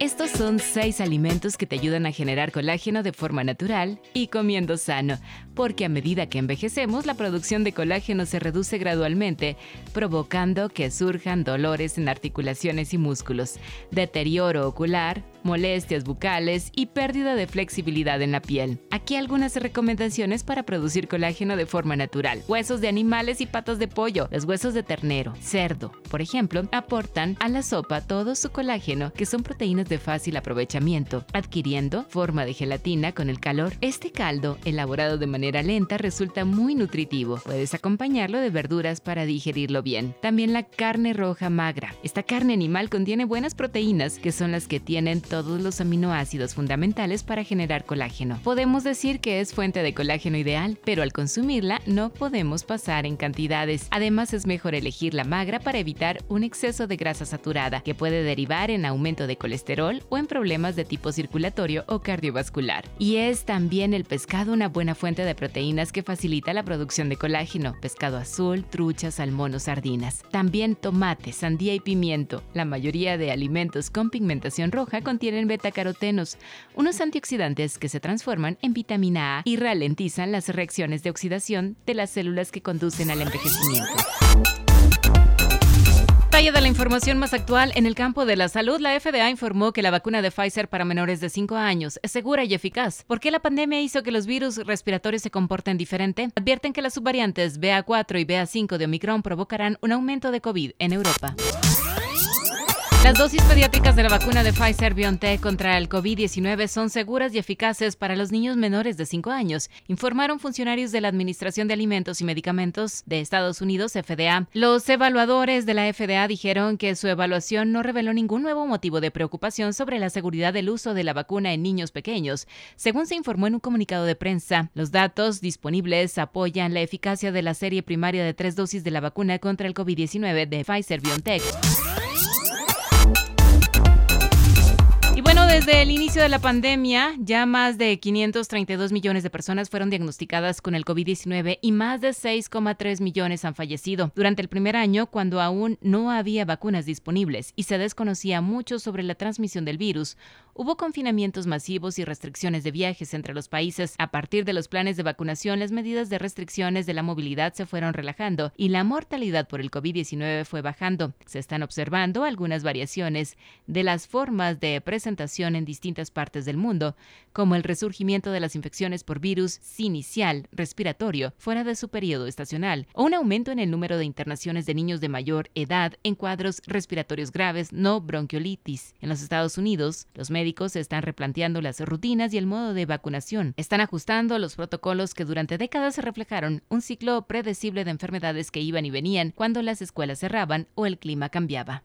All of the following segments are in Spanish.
Estos son seis alimentos que te ayudan a generar colágeno de forma natural y comiendo sano, porque a medida que envejecemos la producción de colágeno se reduce gradualmente, provocando que surjan dolores en articulaciones y músculos, deterioro ocular, molestias bucales y pérdida de flexibilidad en la piel. Aquí algunas recomendaciones para producir colágeno de forma natural. Huesos de animales y patas de pollo, los huesos de ternero, cerdo, por ejemplo, aportan a la sopa todo su colágeno, que son proteínas de fácil aprovechamiento, adquiriendo forma de gelatina con el calor. Este caldo, elaborado de manera lenta, resulta muy nutritivo. Puedes acompañarlo de verduras para digerirlo bien. También la carne roja magra. Esta carne animal contiene buenas proteínas, que son las que tienen todos los aminoácidos fundamentales para generar colágeno. Podemos decir que es fuente de colágeno ideal, pero al consumirla no podemos pasar en cantidades. Además es mejor elegir la magra para evitar un exceso de grasa saturada, que puede derivar en aumento de colesterol o en problemas de tipo circulatorio o cardiovascular. Y es también el pescado una buena fuente de proteínas que facilita la producción de colágeno, pescado azul, trucha, salmón o sardinas. También tomate, sandía y pimiento. La mayoría de alimentos con pigmentación roja contienen tienen betacarotenos, unos antioxidantes que se transforman en vitamina A y ralentizan las reacciones de oxidación de las células que conducen al envejecimiento. De la información más actual en el campo de la salud, la FDA informó que la vacuna de Pfizer para menores de 5 años es segura y eficaz. ¿Por qué la pandemia hizo que los virus respiratorios se comporten diferente? Advierten que las subvariantes BA4 y BA5 de Omicron provocarán un aumento de COVID en Europa. Las dosis pediátricas de la vacuna de Pfizer BioNTech contra el COVID-19 son seguras y eficaces para los niños menores de 5 años, informaron funcionarios de la Administración de Alimentos y Medicamentos de Estados Unidos, FDA. Los evaluadores de la FDA dijeron que su evaluación no reveló ningún nuevo motivo de preocupación sobre la seguridad del uso de la vacuna en niños pequeños, según se informó en un comunicado de prensa. Los datos disponibles apoyan la eficacia de la serie primaria de tres dosis de la vacuna contra el COVID-19 de Pfizer BioNTech. Desde el inicio de la pandemia, ya más de 532 millones de personas fueron diagnosticadas con el COVID-19 y más de 6,3 millones han fallecido. Durante el primer año, cuando aún no había vacunas disponibles y se desconocía mucho sobre la transmisión del virus, hubo confinamientos masivos y restricciones de viajes entre los países. A partir de los planes de vacunación, las medidas de restricciones de la movilidad se fueron relajando y la mortalidad por el COVID-19 fue bajando. Se están observando algunas variaciones de las formas de presentación en distintas partes del mundo, como el resurgimiento de las infecciones por virus inicial respiratorio fuera de su periodo estacional, o un aumento en el número de internaciones de niños de mayor edad en cuadros respiratorios graves no bronquiolitis. En los Estados Unidos, los médicos están replanteando las rutinas y el modo de vacunación. Están ajustando los protocolos que durante décadas reflejaron un ciclo predecible de enfermedades que iban y venían cuando las escuelas cerraban o el clima cambiaba.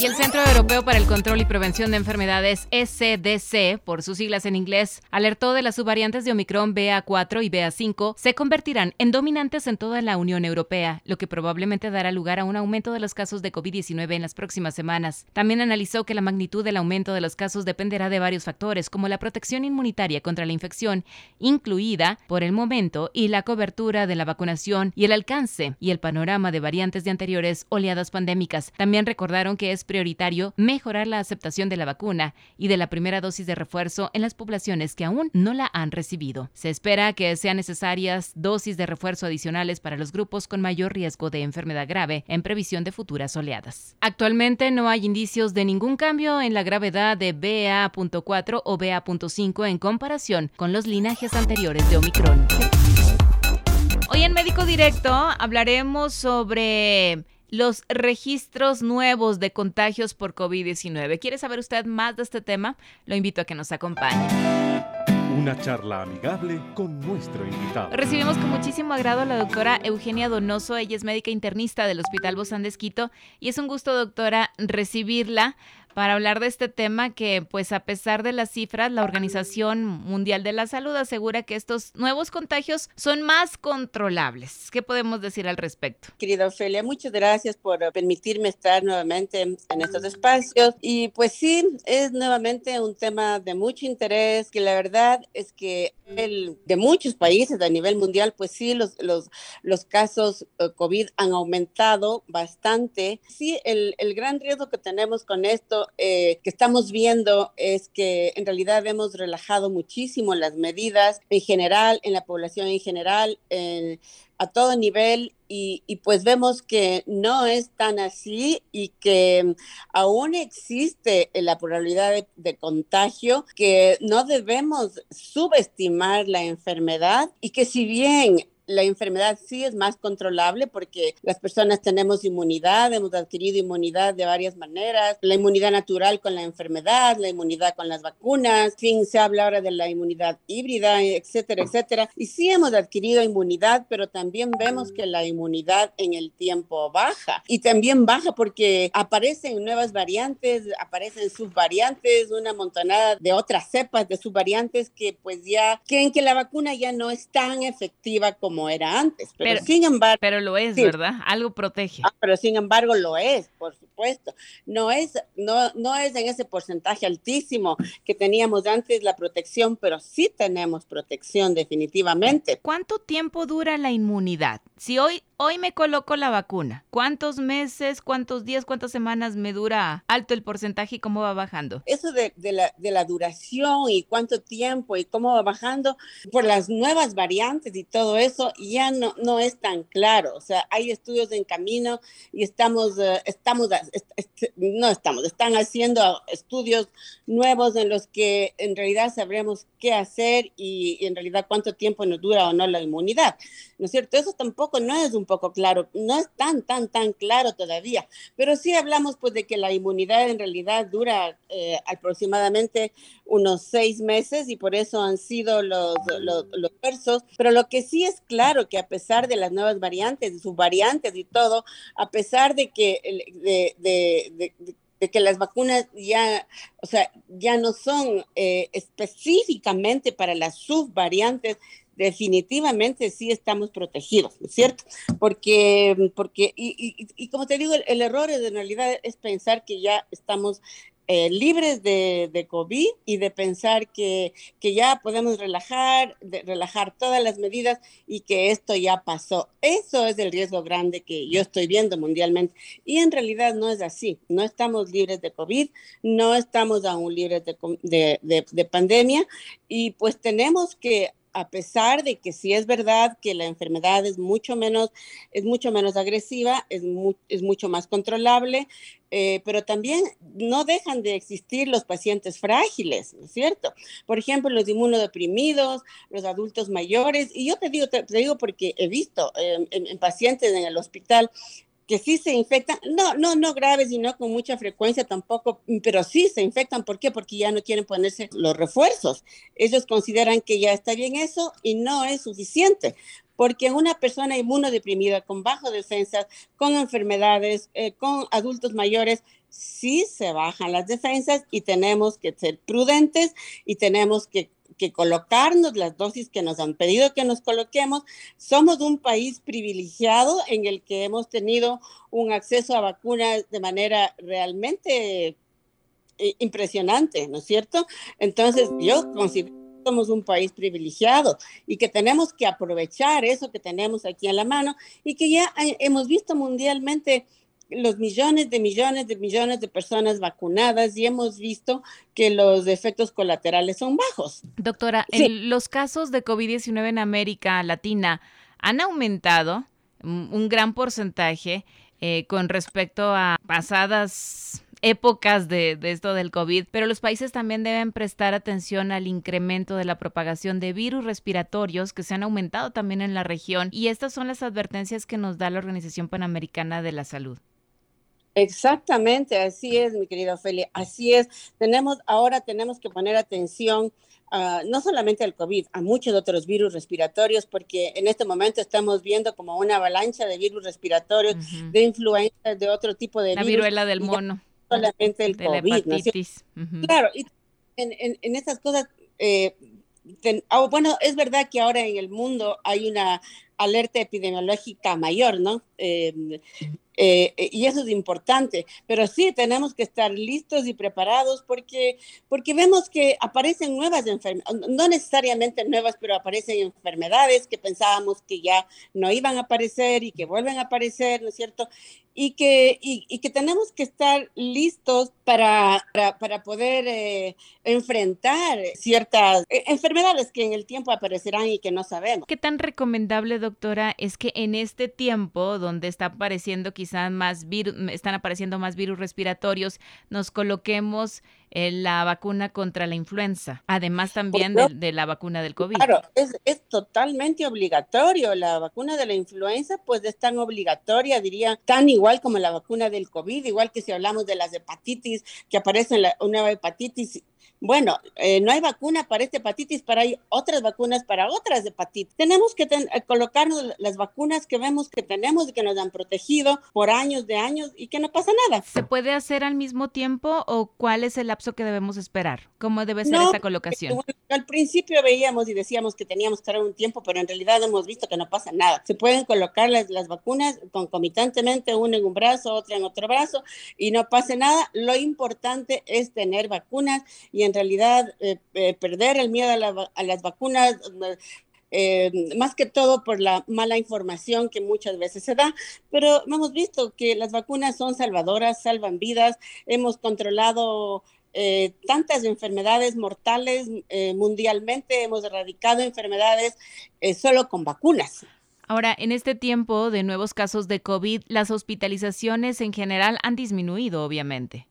Y el Centro Europeo para el Control y Prevención de Enfermedades, SDC, por sus siglas en inglés, alertó de las subvariantes de Omicron BA4 y BA5 se convertirán en dominantes en toda la Unión Europea, lo que probablemente dará lugar a un aumento de los casos de COVID-19 en las próximas semanas. También analizó que la magnitud del aumento de los casos dependerá de varios factores, como la protección inmunitaria contra la infección, incluida por el momento, y la cobertura de la vacunación y el alcance y el panorama de variantes de anteriores oleadas pandémicas. También recordaron que es prioritario mejorar la aceptación de la vacuna y de la primera dosis de refuerzo en las poblaciones que aún no la han recibido. Se espera que sean necesarias dosis de refuerzo adicionales para los grupos con mayor riesgo de enfermedad grave en previsión de futuras oleadas. Actualmente no hay indicios de ningún cambio en la gravedad de BA.4 o BA.5 en comparación con los linajes anteriores de Omicron. Hoy en Médico Directo hablaremos sobre los registros nuevos de contagios por COVID-19. ¿Quiere saber usted más de este tema? Lo invito a que nos acompañe. Una charla amigable con nuestro invitado. Recibimos con muchísimo agrado a la doctora Eugenia Donoso. Ella es médica internista del Hospital Bozán de Esquito y es un gusto, doctora, recibirla para hablar de este tema que, pues a pesar de las cifras, la Organización Mundial de la Salud asegura que estos nuevos contagios son más controlables. ¿Qué podemos decir al respecto? Querida Ofelia, muchas gracias por permitirme estar nuevamente en estos espacios. Y pues sí, es nuevamente un tema de mucho interés, que la verdad es que el, de muchos países a nivel mundial, pues sí, los, los, los casos eh, COVID han aumentado bastante. Sí, el, el gran riesgo que tenemos con esto eh, que estamos viendo es que en realidad hemos relajado muchísimo las medidas en general, en la población en general, a todo nivel y, pues vemos que no es tan así y que aún existe la probabilidad de, de, contagio, que no debemos subestimar la enfermedad y que si bien la enfermedad sí es más controlable porque las personas tenemos inmunidad, hemos adquirido inmunidad de varias maneras, la inmunidad natural con la enfermedad, la inmunidad con las vacunas, fin, se habla ahora de la inmunidad híbrida, etcétera, etcétera. Y sí hemos adquirido inmunidad, pero también vemos que la inmunidad en el tiempo baja y también baja porque aparecen nuevas variantes, aparecen subvariantes, una montonada de otras cepas de subvariantes que pues ya creen que la vacuna ya no es tan efectiva como era antes. Pero, sin embargo. Pero lo es, ¿verdad? Algo protege. Ah, pero sin embargo lo es, por supuesto. No es, no, no es en ese porcentaje altísimo que teníamos antes la protección, pero sí tenemos protección definitivamente. ¿Cuánto tiempo dura la inmunidad? Si hoy hoy me coloco la vacuna. ¿Cuántos meses, cuántos días, cuántas semanas me dura alto el porcentaje y cómo va bajando? Eso de, la, de, la, duración y cuánto tiempo y cómo va bajando por las nuevas variantes y todo eso ya no, es tan claro. O sea, hay estudios en camino y estamos, uh, estamos, no estamos, están haciendo estudios nuevos en los que en realidad sabremos qué hacer y, y en realidad cuánto tiempo nos dura o no la inmunidad. ¿No es cierto? Eso tampoco no es un poco claro, no es tan, tan, tan claro todavía, pero sí hablamos pues de que la inmunidad en realidad dura eh, aproximadamente unos seis meses y por eso han sido los, los, los versos, pero lo que sí es claro que a pesar de las nuevas variantes, sus variantes y todo, a pesar de que de, de, de, que las vacunas ya, o sea, ya no son eh, específicamente para las subvariantes, definitivamente sí estamos protegidos, ¿cierto? Porque, porque y, como te digo, el, error en realidad es pensar que ya estamos eh, libres de, de, COVID y de pensar que, que ya podemos relajar, de relajar todas las medidas y que esto ya pasó. Eso es el riesgo grande que yo estoy viendo mundialmente. Y en realidad no es así. No estamos libres de COVID, no estamos aún libres de, de pandemia y pues tenemos que a pesar de que sí es verdad que la enfermedad es mucho menos, es mucho menos agresiva, es, es mucho más controlable, eh, pero también no dejan de existir los pacientes frágiles, ¿no es cierto? Por ejemplo, los inmunodeprimidos, los adultos mayores, y yo te digo, te, digo porque he visto en, en pacientes en el hospital que sí se infectan, no, no, no graves y no con mucha frecuencia tampoco, pero sí se infectan. ¿Por qué? Porque ya no quieren ponerse los refuerzos. Ellos consideran que ya está bien eso y no es suficiente. Porque una persona inmunodeprimida, con bajo defensas, con enfermedades, eh, con adultos mayores, sí se bajan las defensas y tenemos que ser prudentes y tenemos que que colocarnos las dosis que nos han pedido que nos coloquemos. Somos un país privilegiado en el que hemos tenido un acceso a vacunas de manera realmente eh, impresionante, ¿no es cierto? Entonces, yo considero somos un país privilegiado y que tenemos que aprovechar eso que tenemos aquí en la mano y que ya hemos visto mundialmente los millones de millones de millones de personas vacunadas y hemos visto que los efectos colaterales son bajos. Doctora, en los casos de COVID-19 en América Latina han aumentado un gran porcentaje eh, con respecto a pasadas épocas de, de, esto del COVID, pero los países también deben prestar atención al incremento de la propagación de virus respiratorios que se han aumentado también en la región y estas son las advertencias que nos da la Organización Panamericana de la Salud. Exactamente, así es, mi querida Ofelia, así es. Tenemos, ahora tenemos que poner atención Uh, no solamente al COVID, a muchos otros virus respiratorios, porque en este momento estamos viendo como una avalancha de virus respiratorios, uh -huh. de influencias, de otro tipo de La virus. viruela del mono. solamente el de COVID. la hepatitis. Claro, y en, en, en esas cosas, eh, ten- ah, bueno, es verdad que ahora en el mundo hay una alerta epidemiológica mayor, ¿no? Eh, eh, y eso es importante, pero sí tenemos que estar listos y preparados porque, porque vemos que aparecen nuevas enfermedades, no necesariamente nuevas, pero aparecen enfermedades que pensábamos que ya no iban a aparecer y que vuelven a aparecer, ¿no es cierto? Y que, y, y que tenemos que estar listos para, para, poder eh, enfrentar ciertas eh, enfermedades que en el tiempo aparecerán y que no sabemos. ¿Qué tan recomendable, doctora, es que en este tiempo donde está apareciendo quizás más virus, están apareciendo más virus respiratorios, nos coloquemos eh, la vacuna contra la influenza, además también de, de la vacuna del COVID? Claro, es, es totalmente obligatorio. La vacuna de la influenza, pues es tan obligatoria, diría, tan igual como la vacuna del COVID, igual que si hablamos de las hepatitis, que aparece la, una nueva hepatitis. Bueno, eh, no hay vacuna para esta hepatitis, pero hay otras vacunas para otras hepatitis. Tenemos que ten, eh, colocarnos las vacunas que vemos que tenemos y que nos han protegido por años de años y que no pasa nada. ¿Se puede hacer al mismo tiempo o cuál es el lapso que debemos esperar? ¿Cómo debe ser no, esta colocación? Bueno, al principio veíamos y decíamos que teníamos que un tiempo, pero en realidad hemos visto que no pasa nada. Se pueden colocar las, las vacunas concomitantemente, una en un brazo, otra en otro brazo, y no pasa nada. Lo importante es tener vacunas y en realidad eh, eh, perder el miedo a, la, las vacunas. Eh, más que todo por la mala información que muchas veces se da, pero hemos visto que las vacunas son salvadoras, salvan vidas, hemos controlado eh, tantas enfermedades mortales eh, mundialmente, hemos erradicado enfermedades solo con vacunas. Ahora, en este tiempo de nuevos casos de COVID, las hospitalizaciones en general han disminuido, obviamente.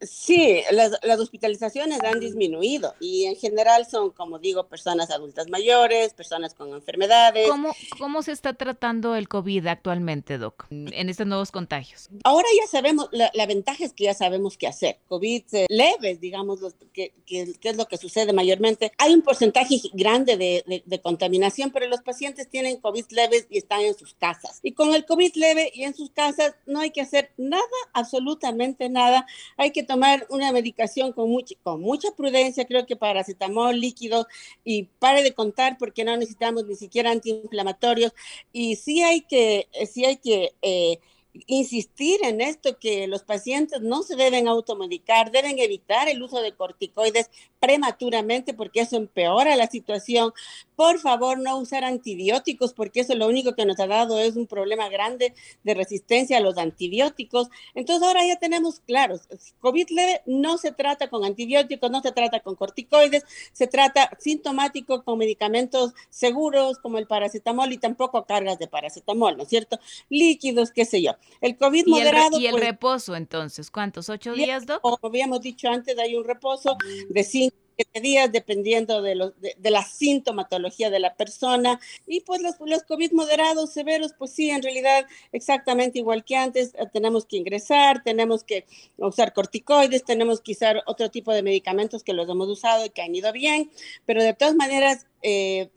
Sí, las, las, hospitalizaciones han disminuido y en general son, como digo, personas adultas mayores, personas con enfermedades. ¿Cómo, cómo se está tratando el COVID actualmente, Doc, en estos nuevos contagios? Ahora ya sabemos, la, la ventaja es que ya sabemos qué hacer. COVID eh, leves, digamos, los, que, que, que, es lo que sucede mayormente. Hay un porcentaje grande de, de, de, contaminación, pero los pacientes tienen COVID leves y están en sus casas. Y con el COVID leve y en sus casas no hay que hacer nada, absolutamente nada. Hay que tomar una medicación con, much, con mucha prudencia, creo que paracetamol líquido y pare de contar porque no necesitamos ni siquiera antiinflamatorios. Y sí hay que, sí hay que eh, insistir en esto que los pacientes no se deben automedicar, deben evitar el uso de corticoides prematuramente porque eso empeora la situación. Por favor, no usar antibióticos porque eso lo único que nos ha dado es un problema grande de resistencia a los antibióticos. Entonces ahora ya tenemos claros, COVID leve no se trata con antibióticos, no se trata con corticoides, se trata sintomático con medicamentos seguros como el paracetamol y tampoco cargas de paracetamol, ¿no es cierto? Líquidos, qué sé yo. El COVID ¿Y moderado. El, ¿Y el pues, reposo entonces? ¿Cuántos? ¿Ocho días, Doc? Como habíamos dicho antes, hay un reposo de cinco siete días dependiendo de, los, de, de, la sintomatología de la persona y pues los, los, COVID moderados, severos, pues sí, en realidad exactamente igual que antes, eh, tenemos que ingresar, tenemos que usar corticoides, tenemos que usar otro tipo de medicamentos que los hemos usado y que han ido bien, pero de todas maneras... Eh,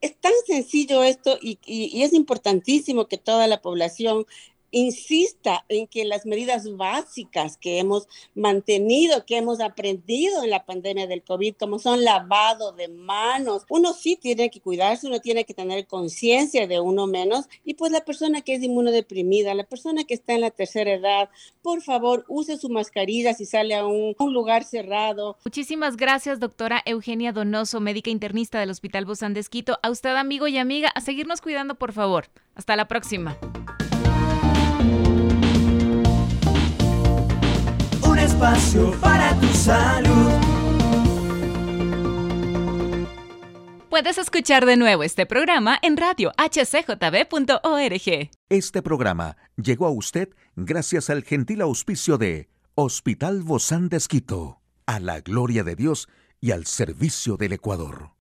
es tan sencillo esto y, y, y, es importantísimo que toda la población insista en que las medidas básicas que hemos mantenido, que hemos aprendido en la pandemia del COVID, como son lavado de manos, uno sí tiene que cuidarse, uno tiene que tener conciencia de uno menos y pues la persona que es inmunodeprimida, la persona que está en la tercera edad, por favor use su mascarilla si sale a un, lugar cerrado. Muchísimas gracias, doctora Eugenia Donoso, médica internista del Hospital Bozán de Esquito. A usted, amigo y amiga, a seguirnos cuidando, por favor. Hasta la próxima. Espacio para tu salud. Puedes escuchar de nuevo este programa en radio hcjb.org. Este programa llegó a usted gracias al gentil auspicio de Hospital Bozán de Esquito, a la gloria de Dios y al servicio del Ecuador.